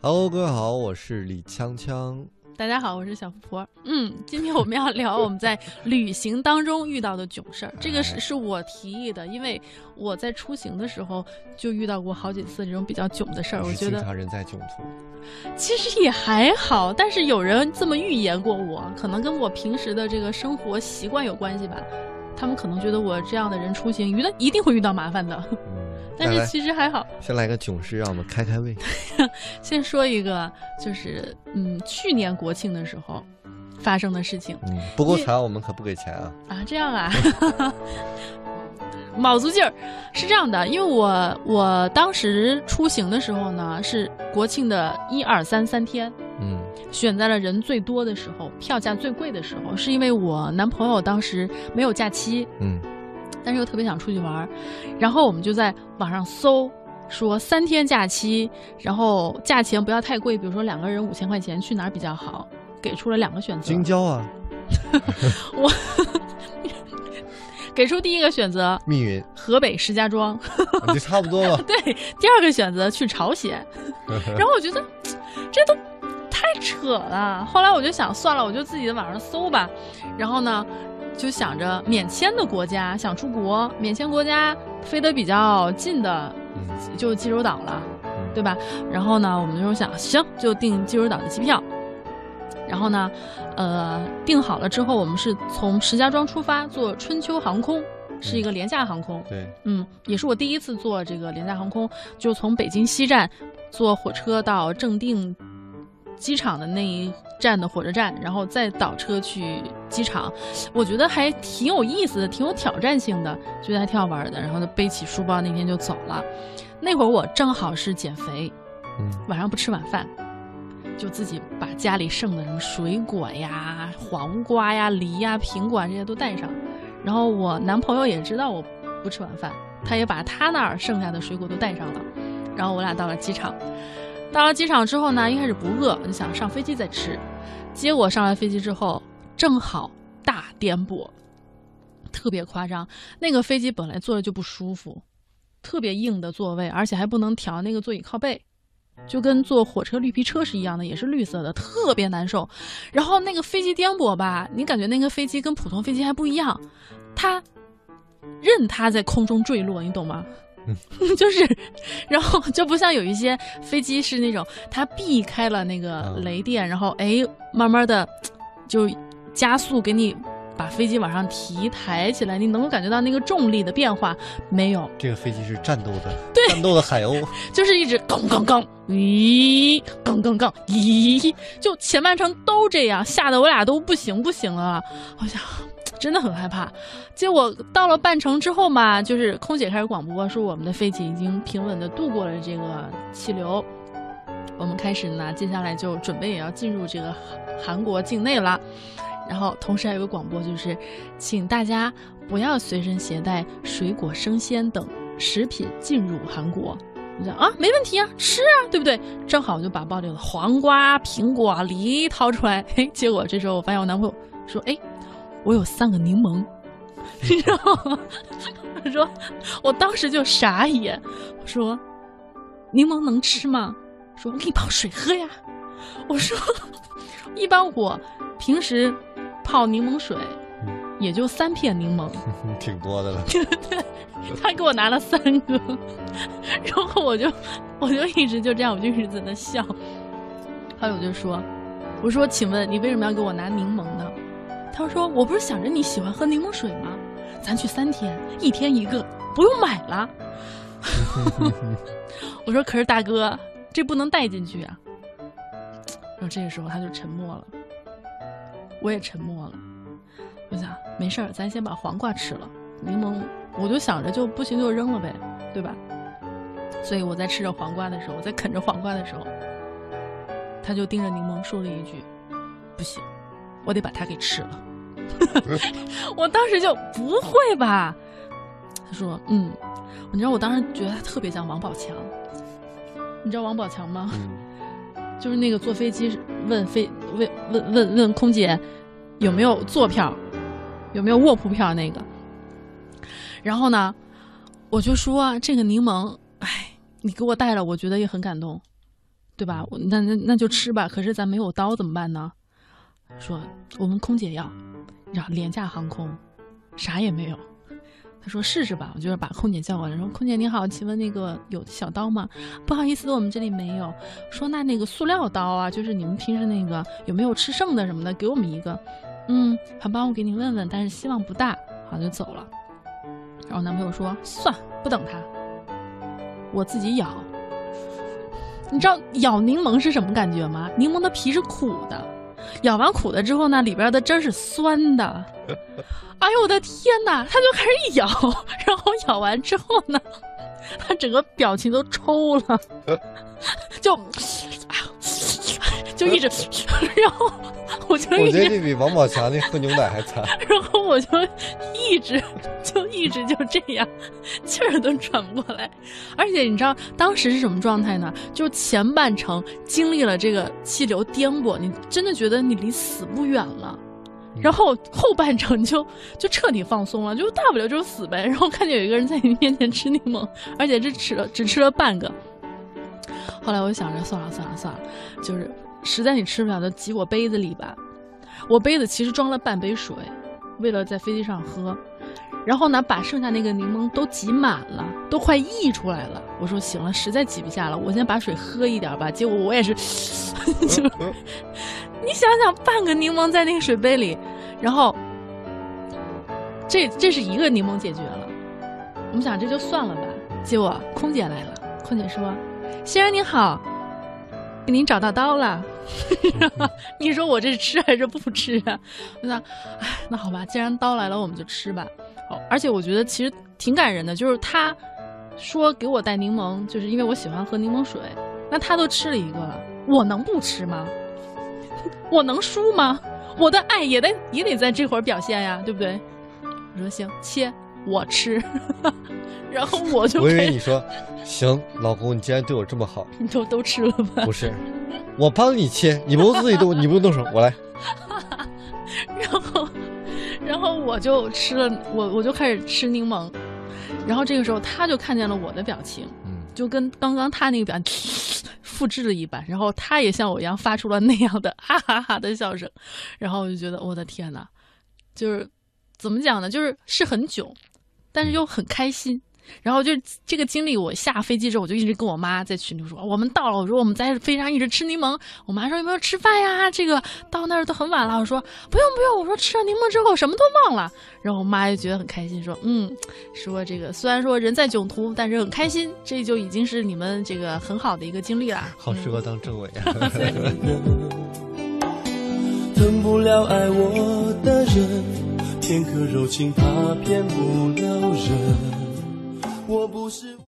Hello，各位好，我是李锵锵。大家好，我是小富婆。嗯，今天我们要聊我们在旅行当中遇到的囧事儿。这个是是我提议的，因为我在出行的时候就遇到过好几次这种比较囧的事儿。我觉得经常人在囧途，其实也还好，但是有人这么预言过我，可能跟我平时的这个生活习惯有关系吧。他们可能觉得我这样的人出行遇到一定会遇到麻烦的，嗯，但是其实还好。先来个囧事，让我们开开胃。先说一个，就是嗯，去年国庆的时候发生的事情。嗯，不够惨，我们可不给钱啊。啊，这样啊，卯足劲儿。是这样的，因为我我当时出行的时候呢，是国庆的一二三三天，嗯选在了人最多的时候，票价最贵的时候，是因为我男朋友当时没有假期，嗯但是又特别想出去玩儿，然后我们就在网上搜。说三天假期，然后价钱不要太贵，比如说两个人五千块钱，去哪儿比较好？给出了两个选择。京郊啊，我给出第一个选择，密云，河北石家庄。啊就差不多了。对，第二个选择去朝鲜。然后我觉得这都太扯了。后来我就想，算了，我就自己在网上搜吧。然后呢，就想着免签的国家，想出国，免签国家飞得比较近的嗯就济州岛了，嗯对吧？然后呢，我们那时候想，行，就订济州岛的机票。然后呢，呃，订好了之后，我们是从石家庄出发，坐春秋航空，是一个廉价航空。对，嗯，也是我第一次坐这个廉价航空，就从北京西站坐火车到正定机场的那一站的火车站，然后再倒车去机场。我觉得还挺有意思的，挺有挑战性的，觉得还挺好玩的。然后就背起书包那天就走了。那会儿我正好是减肥，嗯晚上不吃晚饭，就自己把家里剩的什么水果呀、黄瓜呀、梨呀、苹果啊这些都带上。然后我男朋友也知道我不吃晚饭，他也把他那儿剩下的水果都带上了。然后我俩到了机场，到了机场之后呢，一开始不饿，我就想上飞机再吃。结果上了飞机之后，正好大颠簸，特别夸张。那个飞机本来坐着就不舒服，特别硬的座位，而且还不能调那个座椅靠背。就跟坐火车绿皮车是一样的，也是绿色的，特别难受。然后那个飞机颠簸吧，你感觉那个飞机跟普通飞机还不一样，它任它在空中坠落，你懂吗？就是，然后就不像有一些飞机是那种它避开了那个嗯雷电，然后哎，慢慢的就加速给你把飞机往上提抬起来，你能够感觉到那个重力的变化。没有，这个飞机是战斗的，对战斗的海鸥。就是一直杠杠杠，咦，杠杠杠，咦，就前半程都这样，吓得我俩都不行不行了。我想，真的很害怕。结果到了半程之后嘛，就是空姐开始广播说我们的飞机已经平稳的度过了这个气流。我们开始呢，接下来就准备也要进入这个韩韩国境内了。然后同时还有个广播，就是请大家不要随身携带水果、生鲜等食品进入韩国。我讲啊，没问题啊，吃啊，对不对？正好我就把包里的黄瓜、苹果、梨掏出来，嘿，结果这时候我发现我男朋友说，哎，我有三个柠檬，然后他说，我当时就傻眼，我说，柠檬能吃吗？说我给你泡水喝呀。我说，一般我平时泡柠檬水嗯也就三片柠檬，挺多的了。他给我拿了三个，然后我就我就一直就这样，我就一直在那笑。后来我就说：“我说，请问你为什么要给我拿柠檬呢？”他说：“我不是想着你喜欢喝柠檬水吗？咱去三天，一天一个，不用买了。”我说：“可是大哥，这不能带进去啊。”然后这个时候他就沉默了，我也沉默了。我想没事儿，咱先把黄瓜吃了，柠檬我就想着就不行就扔了呗，对吧？所以我在吃着黄瓜的时候，我在啃着黄瓜的时候，他就盯着柠檬说了一句：“不行，我得把它给吃了。”我当时就不会吧？他说：“嗯。”你知道我当时觉得他特别像王宝强，你知道王宝强吗？嗯就是那个坐飞机问飞问问问问空姐有没有坐票，有没有卧铺票那个。然后呢，我就说这个柠檬，哎，你给我带了，我觉得也很感动。对吧？那那那就吃吧。可是咱没有刀怎么办呢？说我们空姐要，然后廉价航空，啥也没有。说试试吧，我就是把空姐叫过来，说空姐你好，请问那个有小刀吗？不好意思，我们这里没有。说那那个塑料刀啊，就是你们平时那个有没有吃剩的什么的，给我们一个。嗯，好吧，我给你问问，但是希望不大。好，就走了。然后男朋友说算不等他，我自己咬。你知道咬柠檬是什么感觉吗？柠檬的皮是苦的，咬完苦的之后呢，里边的汁是酸的。哎呦我的天哪！他就开始咬，然后咬完之后呢，他整个表情都抽了，就，就一直，然后我就我觉得这比王宝强那喝牛奶还惨。然后我就一直就一直就这样，气儿都喘不过来。而且你知道当时是什么状态呢？就前半程经历了这个气流颠簸，你真的觉得你离死不远了。然后后半程就就彻底放松了，就大不了就死呗。然后看见有一个人在你面前吃柠檬，而且这吃了只吃了半个。后来我想着算了算了算了，就是实在你吃不了的挤我杯子里吧。我杯子其实装了半杯水，为了在飞机上喝。然后呢，把剩下那个柠檬都挤满了，都快溢出来了。我说行了，实在挤不下了，我先把水喝一点吧。结果我也是，就你想想，半个柠檬在那个水杯里，然后这这是一个柠檬解决了。我们想这就算了吧。结果空姐来了，空姐说：“先生您好，给您找到刀了。”你说我这是吃还是不吃啊？我想，哎，那好吧，既然刀来了，我们就吃吧。哦，而且我觉得其实挺感人的，就是他说给我带柠檬，就是因为我喜欢喝柠檬水。那他都吃了一个了，我能不吃吗？我能输吗？我的爱也得也得在这会儿表现呀，对不对？我说行，切，我吃。然后我就我以为你说行，老公，你既然对我这么好，你都都吃了吧？不是，我帮你切，你不用自己动，你不用动手，我来。然后，然后我就吃了，我我就开始吃柠檬。然后这个时候，他就看见了我的表情，嗯，就跟刚刚他那个表情 复制了一版。然后他也像我一样发出了那样的哈哈哈的笑声。然后我就觉得，我的天呐，就是怎么讲呢？就是是很囧，但是又很开心。然后就这个经历，我下飞机之后，我就一直跟我妈在群里说，我们到了。我说我们在飞机上一直吃柠檬。我妈说有没有吃饭呀？这个到那儿都很晚了。我说不用不用。我说吃了柠檬之后什么都忘了。然后我妈就觉得很开心，说嗯，说这个虽然说人在囧途，但是很开心，这就已经是你们这个很好的一个经历了。好适合当政委啊。疼不了爱我的人，片刻柔情怕骗不了人。我不是。